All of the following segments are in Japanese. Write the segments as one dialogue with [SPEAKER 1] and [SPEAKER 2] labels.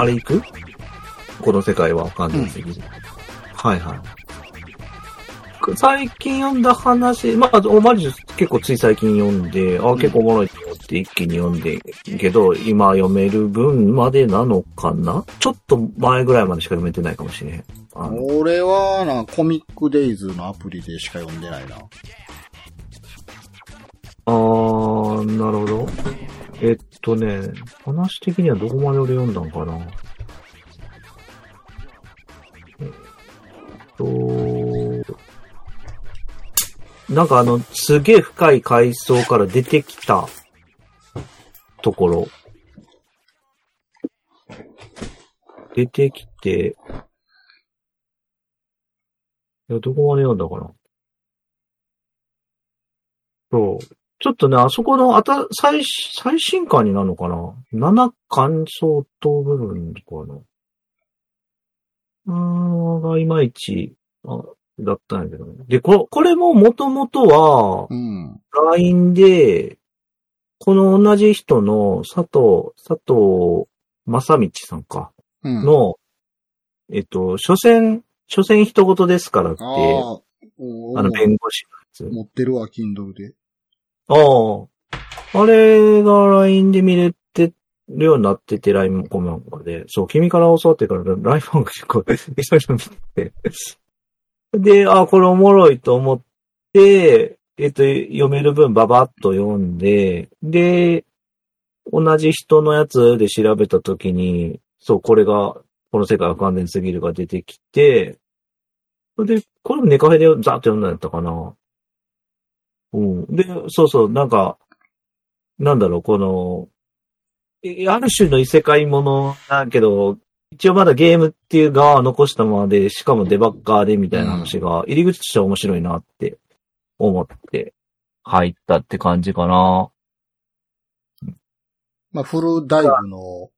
[SPEAKER 1] あ、あれ行く？この世界は完全的に。はいはい。最近読んだ話、まあ、おまじ結構つい最近読んで、あ、結構おもろいと思って一気に読んで、けど、今読める分までなのかな？ちょっと前ぐらいまでしか読めてないかもしれへん。
[SPEAKER 2] 俺は、な、コミックデイズのアプリでしか読んでないな。
[SPEAKER 1] あー、なるほど。えっとね、話的にはどこまで俺読んだんかな。えっと、なんかあの、すげえ深い階層から出てきたところ。出てきて、いや、どこまで読んだかな。そう。ちょっとね、あそこのあた、最、最新巻になるのかな ?7 巻相当部分かなうーん、がいまいち、あだったんやけどね。で、ここれももともとは、
[SPEAKER 2] うん。
[SPEAKER 1] LINE で、この同じ人の佐藤、佐藤正道さんか、
[SPEAKER 2] うん。
[SPEAKER 1] の、えっと、所詮、所詮人事ですからって、
[SPEAKER 2] あ
[SPEAKER 1] の、弁護士のやつ。
[SPEAKER 2] 持ってるわ、Kindle で。
[SPEAKER 1] ああ。あれが LINE で見れてるようになってて、LINE もコメントで。そう、君から教わってから LINE ファンが結構、いろいろ見て。で、あ、これおもろいと思って、えっと、読める分ババッと読んで、で、同じ人のやつで調べたときに、そう、これが、この世界は完全すぎるが出てきて、それで、これもネカフェでザーッと読んだんやったかな。うん。で、そうそう、なんか、なんだろう、この、えある種の異世界ものだけど、一応まだゲームっていう側は残したままで、しかもデバッカーでみたいな話が、入り口としては面白いなって思って入ったって感じかな。
[SPEAKER 2] まあ、フルダイブの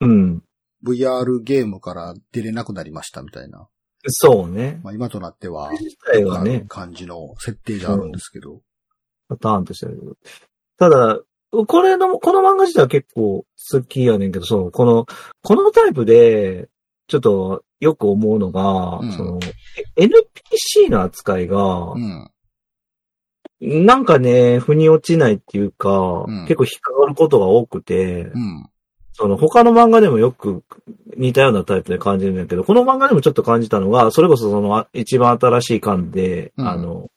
[SPEAKER 1] うん。
[SPEAKER 2] VR ゲームから出れなくなりましたみたいな。
[SPEAKER 1] そうね。
[SPEAKER 2] まあ、今となっては、
[SPEAKER 1] 自体はね、
[SPEAKER 2] 感じの設定じゃあるんですけど。
[SPEAKER 1] パターンとして。ただ、これの、この漫画自体は結構好きやねんけど、そう、この、このタイプで、ちょっとよく思うのが、
[SPEAKER 2] うん
[SPEAKER 1] その、え NPC の扱いが
[SPEAKER 2] う、ん。
[SPEAKER 1] なんかね、腑に落ちないっていうか、
[SPEAKER 2] うん
[SPEAKER 1] 結構引っかかることが多くて、
[SPEAKER 2] うん。
[SPEAKER 1] その他の漫画でもよく似たようなタイプで感じるんだけど、この漫画でもちょっと感じたのが、それこそそのあ一番新しい巻で、
[SPEAKER 2] うん
[SPEAKER 1] あの、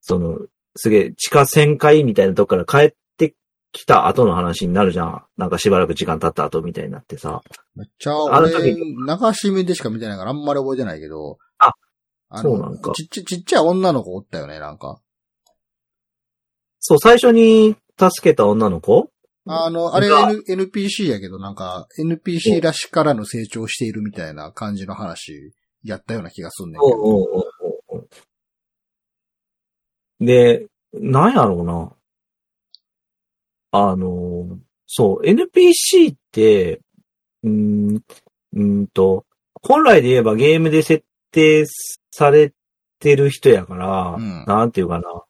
[SPEAKER 1] その、すげえ地下旋回みたいなとこから帰ってきた後の話になるじゃん。なんかしばらく時間経った後みたいになってさ。
[SPEAKER 2] めっちゃ、
[SPEAKER 1] あの
[SPEAKER 2] 俺、
[SPEAKER 1] 時
[SPEAKER 2] 流し目でしか見てないからあんまり覚えてないけど。
[SPEAKER 1] あ、
[SPEAKER 2] あ
[SPEAKER 1] そうなんか
[SPEAKER 2] ちっちゃ、ちっちゃい女の子おったよね、なんか。
[SPEAKER 1] そう、最初に助けた女の子
[SPEAKER 2] あの、あれ
[SPEAKER 1] が
[SPEAKER 2] N NPC やけど、なんか、NPC らしからの成長しているみたいな感じの話、やったような気がすんねんけど。
[SPEAKER 1] で、なんやろうな。あの、そう、NPC って、うーん、うーんと、本来で言えばゲームで設定されてる人やから、
[SPEAKER 2] うん
[SPEAKER 1] なんていうかな。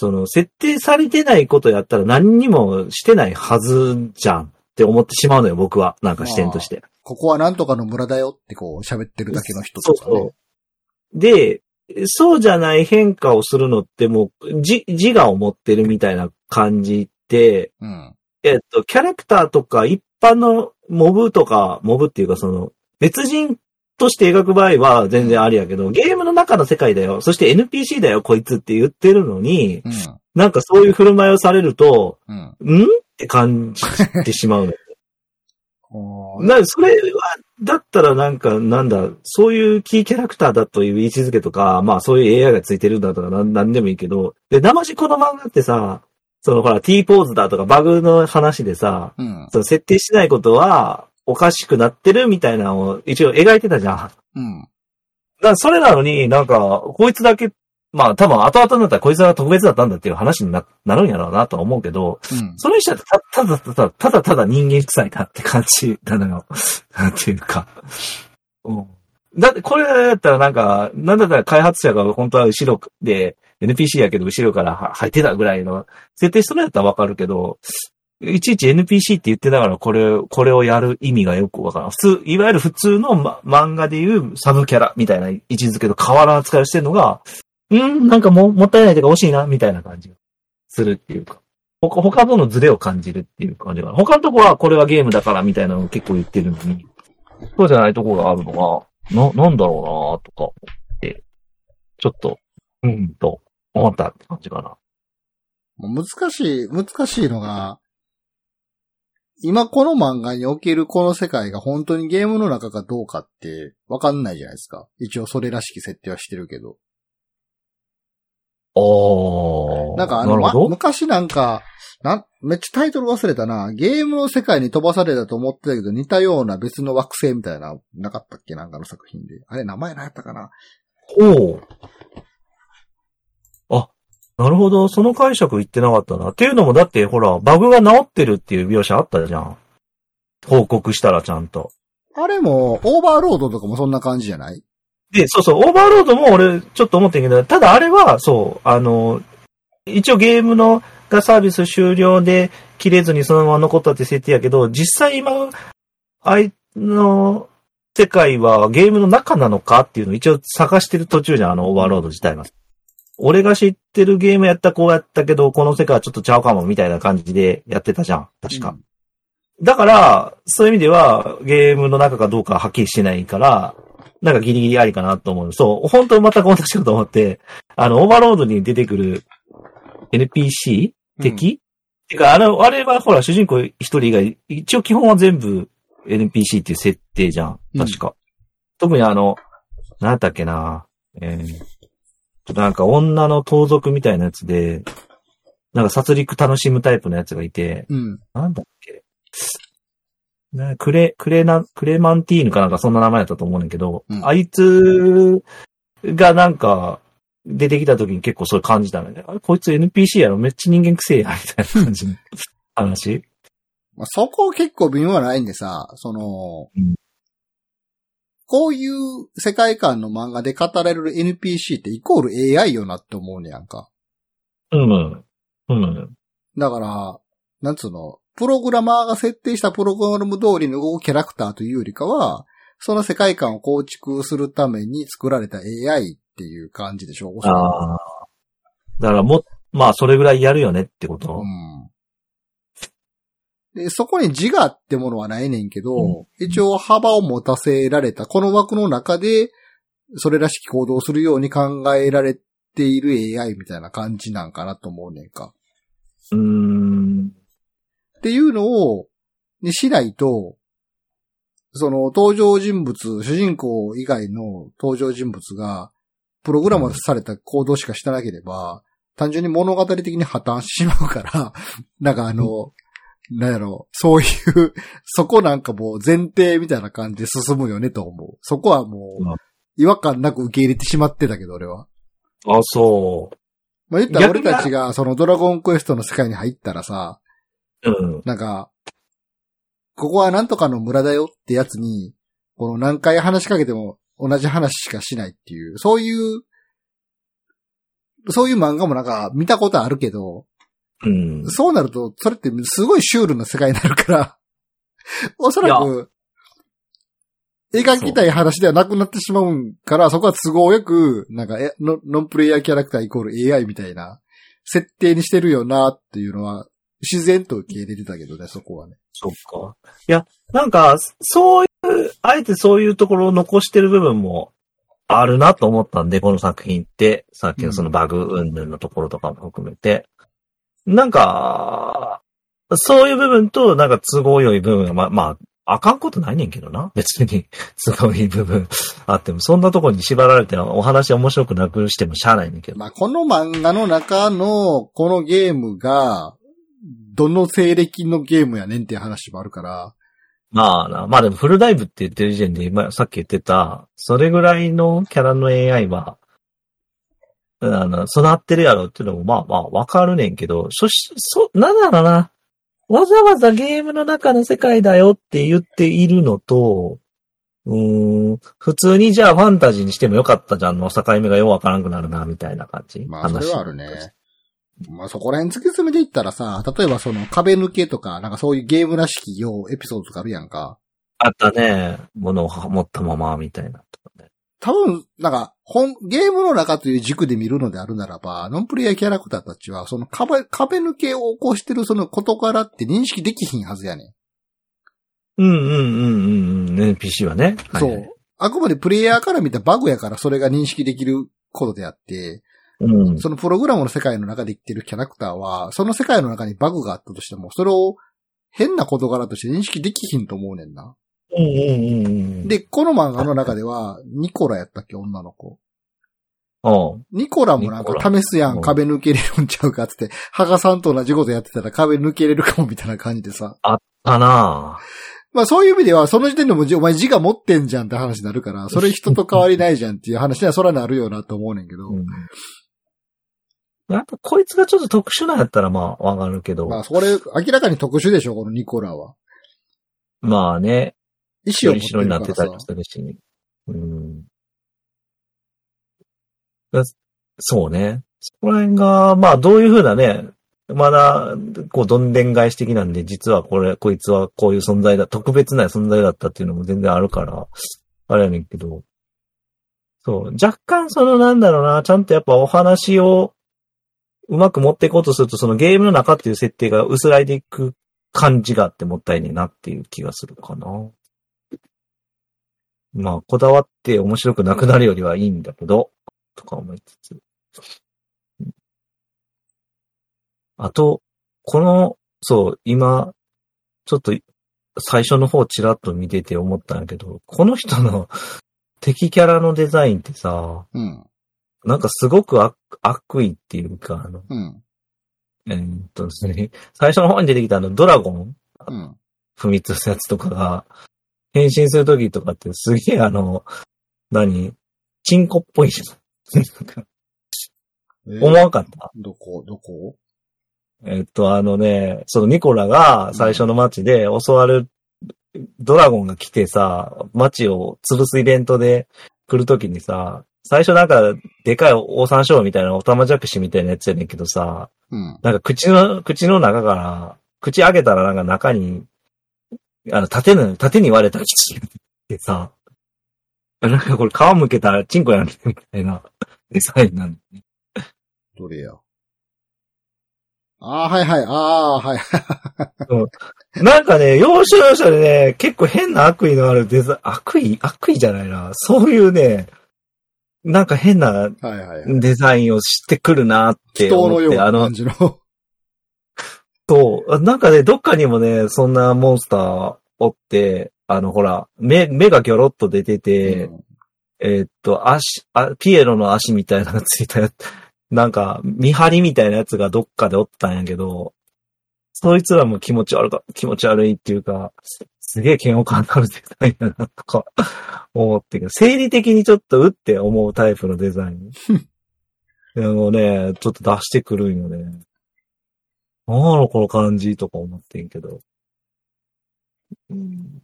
[SPEAKER 1] その、設定されてないことやったら何にもしてないはずじゃんって思ってしまうのよ、僕は。なんか視点として。
[SPEAKER 2] ここはなんとかの村だよってこう喋ってるだけの人とかね。
[SPEAKER 1] そうそう。で、そうじゃない変化をするのってもう、自、自我を持ってるみたいな感じって、
[SPEAKER 2] うん。
[SPEAKER 1] えっと、キャラクターとか一般のモブとか、モブっていうかその、別人として描く場合は全然ありやけど、ゲームの中の世界だよ。そして NPC だよ、こいつって言ってるのに、
[SPEAKER 2] うん。
[SPEAKER 1] なんかそういう振る舞いをされると、
[SPEAKER 2] うん。
[SPEAKER 1] ん？って感じてしまうの。な、それは、だったらなんか、なんだ、そういうキーキャラクターだという位置づけとか、まあそういう AI がついてるんだとかなんでもいいけど、で、生しこの漫画ってさ、そのほら T ポーズだとかバグの話でさ、
[SPEAKER 2] うん。
[SPEAKER 1] その設定しないことはおかしくなってるみたいなのを一応描いてたじゃん。だか
[SPEAKER 2] うん。
[SPEAKER 1] らそれなのになんか、こいつだけ、まあ多分後々になったらこいつが特別だったんだっていう話にななるんやろうなとは思うけど、
[SPEAKER 2] うん。
[SPEAKER 1] それにしたらたただただ、ただただ人間臭いなって感じなのよ。なんていうか。うん。だってこれだったらなんか、なんだったら開発者が本当は後ろで、NPC やけど後ろからは入ってたぐらいの設定しとるやったらわかるけど、いちいち NPC って言ってながらこれ、これをやる意味がよくわからん。普通、いわゆる普通の、ま、漫画でいうサブキャラみたいな位置づけと変わらん扱いをしてるのが、んなんかも、もったいないというか惜しいな、みたいな感じがするっていうか。他、他とのズレを感じるっていう感じが。他のとこはこれはゲームだからみたいなのを結構言ってるのに、そうじゃないところがあるのが、な、なんだろうなとかって、ちょっと、うんと、思ったって感じかな。
[SPEAKER 2] 難しい、難しいのが、今この漫画におけるこの世界が本当にゲームの中かどうかってわかんないじゃないですか。一応それらしき設定はしてるけど。
[SPEAKER 1] おー。
[SPEAKER 2] なんかあの、ま。昔なんか、なん、めっちゃタイトル忘れたな。ゲームの世界に飛ばされたと思ってたけど似たような別の惑星みたいな、なかったっけ？なんかの作品で。あれ名前何やったかな？
[SPEAKER 1] おう。あ、なるほど。その解釈言ってなかったな。っていうのもだって、ほら、バグが治ってるっていう描写あったじゃん。報告したらちゃんと。
[SPEAKER 2] あれも、オーバーロードとかもそんな感じじゃない？
[SPEAKER 1] で、そうそう、オーバーロードも俺、ちょっと思ってんけど、ただあれは、そう、あの、一応ゲームの、がサービス終了で切れずにそのまま残ったって設定やけど、実際今、あいの、世界はゲームの中なのかっていうのを一応探してる途中じゃん、あのオーバーロード自体が。俺が知ってるゲームやったらこうやったけど、この世界はちょっとちゃうかもみたいな感じでやってたじゃん、確か。だから、そういう意味では、ゲームの中かどうかははっきりしてないから、なんかギリギリありかなと思う。そう、本当全く同じことと思って、あの、オーバーロードに出てくる NPC 敵、てか、あの、あれはほら、主人公一人以外、一応基本は全部 NPC っていう設定じゃん。確か。特にあの、なんだっけな、えー、となんか女の盗賊みたいなやつで、なんか殺戮楽しむタイプのやつがいて、
[SPEAKER 2] うん。
[SPEAKER 1] なんだっけ？なクレ、クレナ、クレマンティーヌかなんかそんな名前だったと思うんだけど、
[SPEAKER 2] うん
[SPEAKER 1] あいつがなんか出てきた時に結構それ感じたのね。あれ、こいつ NPC やろ？めっちゃ人間くせえや、みたいな感じの話。
[SPEAKER 2] まあ、そこ結構微妙はないんでさ、その、
[SPEAKER 1] うん
[SPEAKER 2] こういう世界観の漫画で語られる NPC ってイコール AI よなって思うねやんか。
[SPEAKER 1] うん。うん。
[SPEAKER 2] だから、なんつうの、プログラマーが設定したプログラム通りの動くキャラクターというよりかは、その世界観を構築するために作られた AI っていう感じでしょ？
[SPEAKER 1] ああ。だからも、まあそれぐらいやるよねってこと？
[SPEAKER 2] うん。で、そこに自我ってものはないねんけど、
[SPEAKER 1] うん
[SPEAKER 2] 一応幅を持たせられた、この枠の中で、それらしき行動をするように考えられている AI みたいな感じなんかなと思うねんか。
[SPEAKER 1] うーん。
[SPEAKER 2] っていうのを、にしないと、その登場人物、主人公以外の登場人物が、プログラムされた行動しかしてなければ、単純に物語的に破綻してしまうから、なんかあの、なんやろ、そういう、そこなんかもう前提みたいな感じで進むよねと思う。そこはも
[SPEAKER 1] う
[SPEAKER 2] 違和感なく受け入れてしまってたけど、俺は。
[SPEAKER 1] あ、そう。
[SPEAKER 2] まあ言ったら俺たちがそのドラゴンクエストの世界に入ったらさ、
[SPEAKER 1] うん。
[SPEAKER 2] なんか、ここはなんとかの村だよってやつに、この何回話しかけても同じ話しかしないっていう、そういう、そういう漫画もなんか見たことあるけど、
[SPEAKER 1] うん。
[SPEAKER 2] そうなると、それってすごいシュールな世界になるから、おそらく、描きたい話ではなくなってしまうんから、そこは都合よく、なんか、えノノンプレイヤーキャラクターイコール AI みたいな設定にしてるよなっていうのは、自然と受け入れてたけどね、そこはね。
[SPEAKER 1] そっか。いや、なんか、そういう、あえてそういうところを残してる部分もあるなと思ったんで、この作品って、さっきのそのバグ云々のところとかも含めて。なんか、そういう部分と、なんか都合良い部分が、ま、まあ、あかんことないねんけどな。別に、都合いい部分 あっても、そんなところに縛られてお話面白くなくしてもしゃあないねんけど。
[SPEAKER 2] まあ、この漫画の中の、このゲームが、どの西暦のゲームやねんっていう話もあるから、
[SPEAKER 1] まあな、まあでもフルダイブって言ってる時点で、今、さっき言ってた、それぐらいのキャラの AI は、あの、備わってるやろっていうのも、まあまあ、わかるねんけど、そし、そ、なんだろうな。わざわざゲームの中の世界だよって言っているのと、うーん、普通にじゃあファンタジーにしてもよかったじゃんの境目がようわからんくなるな、みたいな感じ。
[SPEAKER 2] まあ、それはあるね。まあそこら辺突き詰めていったらさ、例えばその壁抜けとか、なんかそういうゲームらしきようエピソードとかあるやんか。
[SPEAKER 1] あったね。物を持ったままみたいな。
[SPEAKER 2] 多分、なんか、本、ゲームの中という軸で見るのであるならば、ノンプレイヤーキャラクターたちは、その壁、壁抜けを起こしてるその事柄って認識できひんはずやねん。
[SPEAKER 1] うんうんうんうんうん。ね、PC はね。
[SPEAKER 2] そう。あくまでプレイヤーから見たバグやからそれが認識できることであって、
[SPEAKER 1] うん。
[SPEAKER 2] そのプログラムの世界の中で生きてるキャラクターは、その世界の中にバグがあったとしても、それを変な事柄として認識できひんと思うねんな。で、この漫画の中では、ニコラやったっけ、女の子。
[SPEAKER 1] うん。
[SPEAKER 2] ニコラもなんか試すやん、
[SPEAKER 1] うん
[SPEAKER 2] 壁抜けれるんちゃうかって、ハガさんと同じことやってたら壁抜けれるかもみたいな感じでさ。
[SPEAKER 1] かな
[SPEAKER 2] まあそういう意味では、その時点でもじお前字が持ってんじゃんって話になるから、それ人と変わりないじゃんっていう話にはそらなるよなと思うねんけど。
[SPEAKER 1] うん。やっぱこいつがちょっと特殊なんやったらまあわかるけど。
[SPEAKER 2] まあそれ、明らかに特殊でしょ、このニコラは。
[SPEAKER 1] まあね。
[SPEAKER 2] 意志を持って
[SPEAKER 1] 後ろになってたり。するし。うん。そうね。そこら辺が、まあどういうふうなね、まだ、こう、どんでん返し的なんで、実はこれ、こいつはこういう存在だ、特別な存在だったっていうのも全然あるから、あれやねんけど、そう、若干そのなんだろうな、ちゃんとやっぱお話をうまく持っていこうとすると、そのゲームの中っていう設定が薄らいでいく感じがあってもったいねえなっていう気がするかな。まあ、こだわって面白くなくなるよりはいいんだけど、とか思いつつ。うんあと、この、そう、今、ちょっと最初の方ちらっと見てて思ったんだけど、この人の 敵キャラのデザインってさ、
[SPEAKER 2] うん。
[SPEAKER 1] なんかすごく悪悪意っていうか、あの、
[SPEAKER 2] うん。
[SPEAKER 1] えーっとですね、最初の方に出てきたあのドラゴン
[SPEAKER 2] うん。
[SPEAKER 1] 踏み潰すやつとかが、変身するときとかってすげえあの、何？チンコっぽいじゃん。
[SPEAKER 2] えー
[SPEAKER 1] 思わんかった？
[SPEAKER 2] どこ？どこ？
[SPEAKER 1] えっと、あのね、そのニコラが最初の街で襲われる、ドラゴンが来てさ、街を潰すイベントで来るときにさ、最初なんか、でかいオオサンショウみたいな、オタマジャクシみたいなやつやねんけどさ、
[SPEAKER 2] うん。
[SPEAKER 1] なんか口の、口の中から、口開けたらなんか中に、あの、縦の、縦に割れた口ってさ、なんかこれ皮むけたらチンコやんねみたいなデザインなんだね。
[SPEAKER 2] どれや。ああ、はいはい。ああ、はい。
[SPEAKER 1] なんかね、要所要所でね、結構変な悪意のあるデザイン、悪意悪意じゃないな。そういうね、なんか変な
[SPEAKER 2] はいはいはい。
[SPEAKER 1] デザインをしてくるなって
[SPEAKER 2] 人の
[SPEAKER 1] 思って、あの
[SPEAKER 2] ような感、じの。
[SPEAKER 1] そう、なんかね、どっかにもね、そんなモンスターおって、あの、ほら、目、目がギョロッと出てて、
[SPEAKER 2] うん
[SPEAKER 1] えーっと、足、あ、ピエロの足みたいなのがついたやつ、なんか、見張りみたいなやつがどっかでおったんやけど、そいつらも気持ち悪か、気持ち悪いっていうか、すげえ嫌悪感のあるデザインだな、とか、思ってけど、生理的にちょっとうって思うタイプのデザイン。でもね、ちょっと出してくるんよね。なんこの感じとか思ってんけど。うん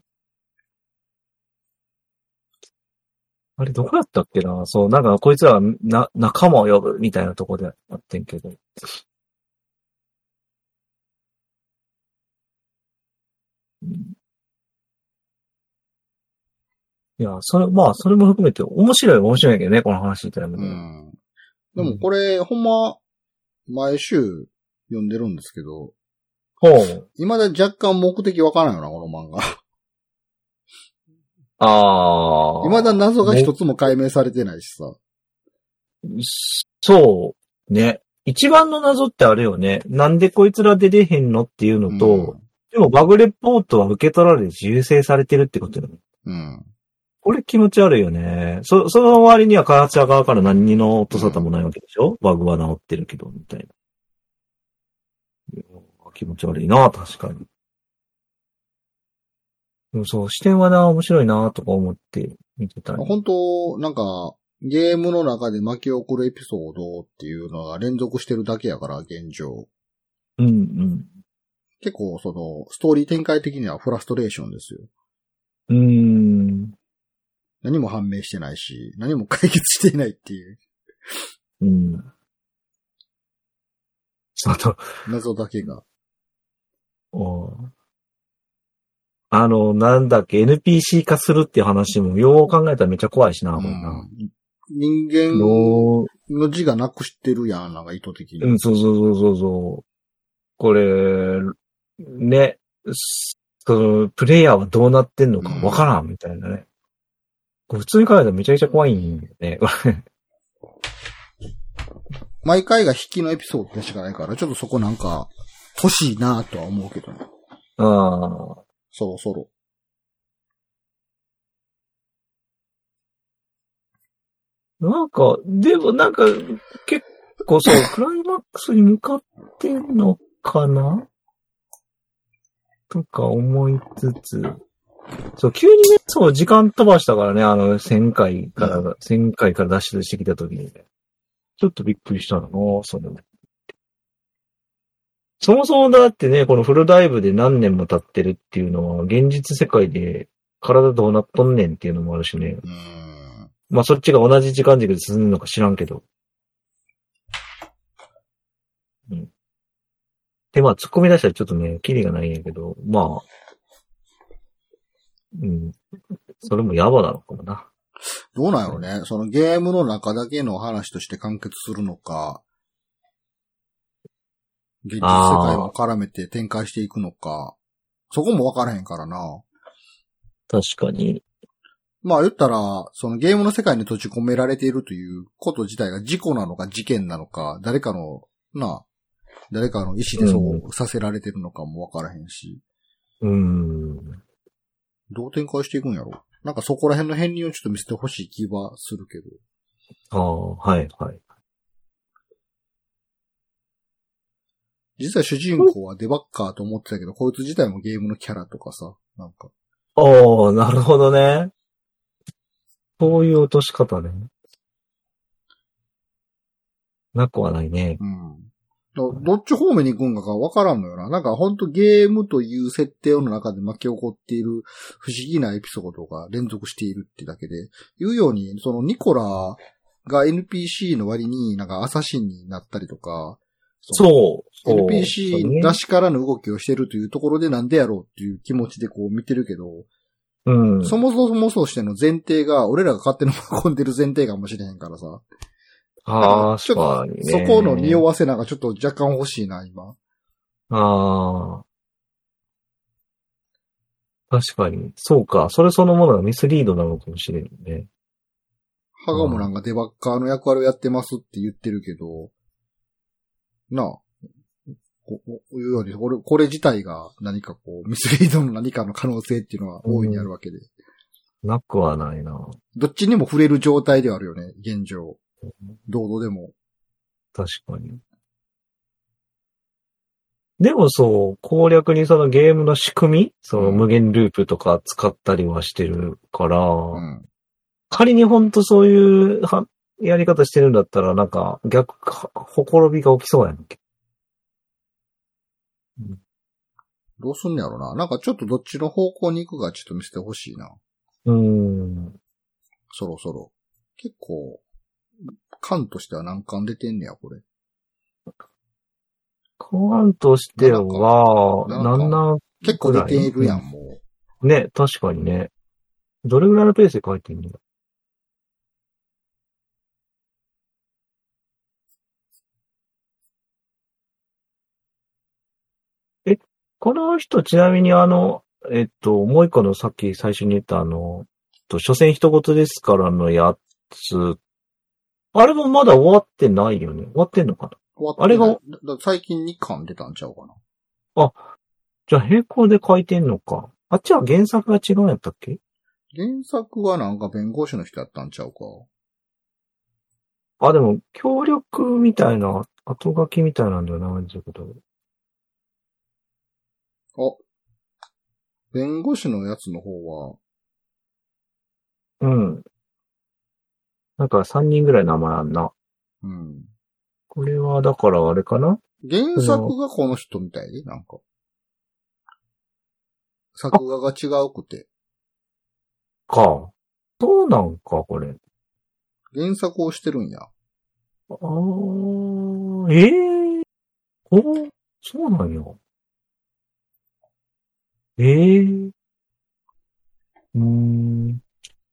[SPEAKER 1] あれ、どこやったっけなそう、なんか、こいつらはな、仲間を呼ぶみたいなとこであってんけど。うんいや、それ、まあ、それも含めて、面白いは面白いけどね、この話ってのは
[SPEAKER 2] うん。でもこれ、ほんま、毎週読んでるんですけど、
[SPEAKER 1] ほう。
[SPEAKER 2] 未だ若干目的わからないよな、この漫画。
[SPEAKER 1] ああ。
[SPEAKER 2] 未だ謎が一つも解明されてないしさ。
[SPEAKER 1] そう。ね。一番の謎ってあれよね。なんでこいつら出れへんのっていうのと、でもバグレポートは受け取られ自由制されてるってことよね。
[SPEAKER 2] うん。うん。
[SPEAKER 1] これ気持ち悪いよね。そ、その割には開発者側から何にの音沙汰もないわけでしょ、バグは治ってるけど、みたいな。気持ち悪いな、確かに。でもそう、視点はな、面白いな、とか思って見てたり。
[SPEAKER 2] 本当なんか、ゲームの中で巻き起こるエピソードっていうのが連続してるだけやから、現状。
[SPEAKER 1] うん、うん。
[SPEAKER 2] 結構、その、ストーリー展開的にはフラストレーションですよ。
[SPEAKER 1] うーん。
[SPEAKER 2] 何も判明してないし、何も解決していないっていう。
[SPEAKER 1] うん。その、
[SPEAKER 2] 謎だけが。
[SPEAKER 1] おあの、なんだっけ、NPC 化するっていう話も、よう考えたらめっちゃ怖いしな、これな。
[SPEAKER 2] うん人間
[SPEAKER 1] よ
[SPEAKER 2] の字がなくしてるやん、なんか意図的に。
[SPEAKER 1] う、うん、そうそうそうそうそう。これ、ね、その、プレイヤーはどうなってんのかわからん、みたいなね。これ普通に考えたらめちゃくちゃ怖いんだよね。
[SPEAKER 2] 毎回が引きのエピソードでしかないから、ちょっとそこなんか、欲しいなとは思うけどね。
[SPEAKER 1] ああ。
[SPEAKER 2] そろそろ。
[SPEAKER 1] なんか、でもなんか、結構そう、クライマックスに向かってんのかな？とか思いつつ。そう、急にね、そう、時間飛ばしたからね、あの、1000回から、
[SPEAKER 2] う
[SPEAKER 1] 1000回から脱出してきた時にね。ちょっとびっくりしたのそれも。そもそもだってね、このフルダイブで何年も経ってるっていうのは、現実世界で体どうなっとんねんっていうのもあるしね。
[SPEAKER 2] うーん。
[SPEAKER 1] まあそっちが同じ時間軸で進むのか知らんけど。うん。で、まあ突っ込み出したらちょっとね、キリがないんやけど、まあ、うん。それもヤバなのかもな。
[SPEAKER 2] どうなんやろね。そのゲームの中だけの話として完結するのか、現実世界も絡めて展開していくのか、そこもわからへんからな。
[SPEAKER 1] 確かに。
[SPEAKER 2] まあ言ったら、そのゲームの世界に閉じ込められているということ自体が事故なのか事件なのか、誰かの、なあ、誰かの意思でそうさせられてるのかもわからへんし、
[SPEAKER 1] うーん。
[SPEAKER 2] どう展開していくんやろ？なんかそこら辺の片鱗をちょっと見せてほしい気はするけど。
[SPEAKER 1] ああ、はい、はい。
[SPEAKER 2] 実は主人公はデバッカーと思ってたけど、こいつ自体もゲームのキャラとかさ、なんか。
[SPEAKER 1] おー、なるほどね。そういう落とし方ね。なくはないね。
[SPEAKER 2] うん。どどっち方面に行くんかがわからんのよな。なんかほんとゲームという設定の中で巻き起こっている不思議なエピソードが連続しているってだけで、言うように、そのニコラが NPC の割になんかアサシンになったりとか、
[SPEAKER 1] そう。
[SPEAKER 2] NPC
[SPEAKER 1] そうね
[SPEAKER 2] 出しからの動きをしてるというところでなんでやろうっていう気持ちでこう見てるけど、
[SPEAKER 1] うん。
[SPEAKER 2] そもそもそうしての前提が、俺らが勝手に運んでる前提かもしれへんからさ。
[SPEAKER 1] ああ、
[SPEAKER 2] ちょっと
[SPEAKER 1] 確かにね。
[SPEAKER 2] そこの匂わせなんかちょっと若干欲しいな、今。
[SPEAKER 1] ああ。確かに。そうか。それそのものがミスリードなのかもしれんね。
[SPEAKER 2] ハガモなんかデバッカーの役割をやってますって言ってるけど、なあ、ここういうより、これ、これ自体が何かこう、ミスリードの何かの可能性っていうのは大いにあるわけで。
[SPEAKER 1] なくはないな。
[SPEAKER 2] どっちにも触れる状態ではあるよね、現状。どうでも。
[SPEAKER 1] 確かに。でもそう、攻略にそのゲームの仕組みその無限ループとか使ったりはしてるから、
[SPEAKER 2] うん。
[SPEAKER 1] 仮にほんとそういうはやり方してるんだったら、なんか逆か、ほころびが起きそうやんけ。
[SPEAKER 2] どうすんのやろな。なんかちょっとどっちの方向に行くかちょっと見せてほしいな。
[SPEAKER 1] うーん。
[SPEAKER 2] そろそろ。結構、感としては何巻出てんねや、これ。
[SPEAKER 1] コアンとしては、
[SPEAKER 2] なんか
[SPEAKER 1] なんな
[SPEAKER 2] 結構出ているやん、もう。
[SPEAKER 1] ね、確かにね。どれぐらいのペースで書いてんのえ、この人ちなみにあの、えっと、もう一個のさっき最初に言ったあの、と、所詮一言ですからのやつ、あれもまだ終わってないよね？終わってんのかな？
[SPEAKER 2] 終わって
[SPEAKER 1] あれが
[SPEAKER 2] だだ最近2巻出たんちゃうかな？
[SPEAKER 1] じゃあ並行で書いてんのか。あっちは原作が違うんやったっけ？
[SPEAKER 2] 原作はなんか弁護士の人やったんちゃうか？
[SPEAKER 1] あ、でも、協力みたいな、後書きみたいなんだよな、ちょっと。
[SPEAKER 2] あ、弁護士のやつの方は、
[SPEAKER 1] うん。なんか3人ぐらい名前あんな。
[SPEAKER 2] うん。
[SPEAKER 1] これは、だからあれかな？
[SPEAKER 2] 原作がこの人みたい？で、なんか。作画が違うくて。
[SPEAKER 1] か。そうなんか、これ。
[SPEAKER 2] 原作をしてるんや。
[SPEAKER 1] あー、ええおーそうなんや。ええうーん。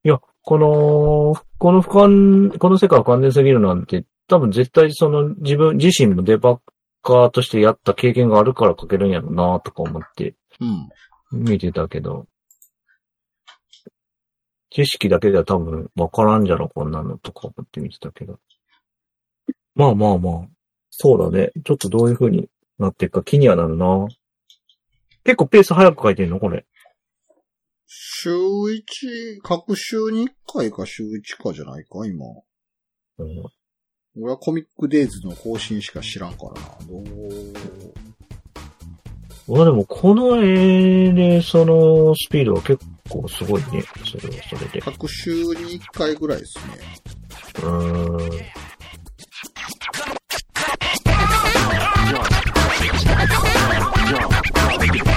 [SPEAKER 1] いや、この、この俯瞰、この世界は完全すぎるなんて、多分絶対その自分自身もデバッカーとしてやった経験があるから書けるんやろなとか思って
[SPEAKER 2] うん。
[SPEAKER 1] 見てたけど、知識だけでは多分わからんじゃろ、こんなのとか思って見てたけど。まあまあまあ。そうだね。ちょっとどういう風になっていくか気にはなるな。結構ペース早く書いてんの？これ。
[SPEAKER 2] 週一、各週に1回か週一かじゃないか今。
[SPEAKER 1] うん。
[SPEAKER 2] 俺はコミックデイズの更新しか知らんからな。どう？
[SPEAKER 1] まあでも、この絵で、その、スピードは結構すごいね。それはそれで。
[SPEAKER 2] 各週に1回ぐらいですね。
[SPEAKER 1] うーん。Yeah.